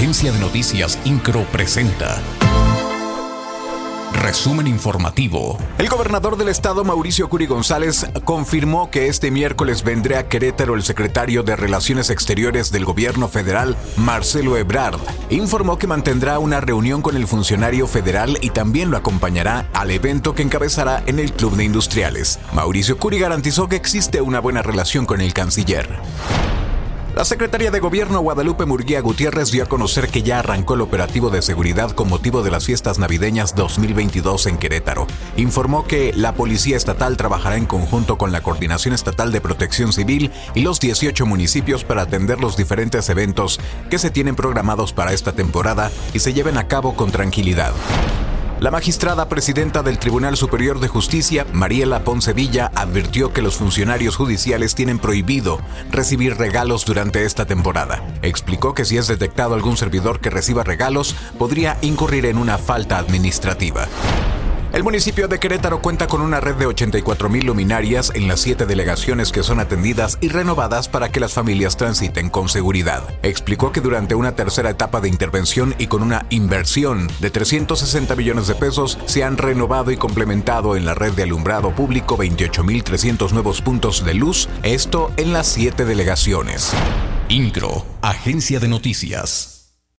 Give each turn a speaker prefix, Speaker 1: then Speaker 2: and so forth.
Speaker 1: Agencia de Noticias Incro presenta. Resumen informativo.
Speaker 2: El gobernador del estado, Mauricio Curi González, confirmó que este miércoles vendrá a Querétaro el secretario de Relaciones Exteriores del gobierno federal, Marcelo Ebrard. Informó que mantendrá una reunión con el funcionario federal y también lo acompañará al evento que encabezará en el Club de Industriales. Mauricio Curi garantizó que existe una buena relación con el canciller. La secretaria de Gobierno Guadalupe Murguía Gutiérrez dio a conocer que ya arrancó el operativo de seguridad con motivo de las fiestas navideñas 2022 en Querétaro. Informó que la Policía Estatal trabajará en conjunto con la Coordinación Estatal de Protección Civil y los 18 municipios para atender los diferentes eventos que se tienen programados para esta temporada y se lleven a cabo con tranquilidad. La magistrada presidenta del Tribunal Superior de Justicia, Mariela Poncevilla, advirtió que los funcionarios judiciales tienen prohibido recibir regalos durante esta temporada. Explicó que si es detectado algún servidor que reciba regalos, podría incurrir en una falta administrativa. El municipio de Querétaro cuenta con una red de 84.000 luminarias en las siete delegaciones que son atendidas y renovadas para que las familias transiten con seguridad. Explicó que durante una tercera etapa de intervención y con una inversión de 360 millones de pesos se han renovado y complementado en la red de alumbrado público 28.300 nuevos puntos de luz, esto en las siete delegaciones.
Speaker 1: Incro, Agencia de Noticias.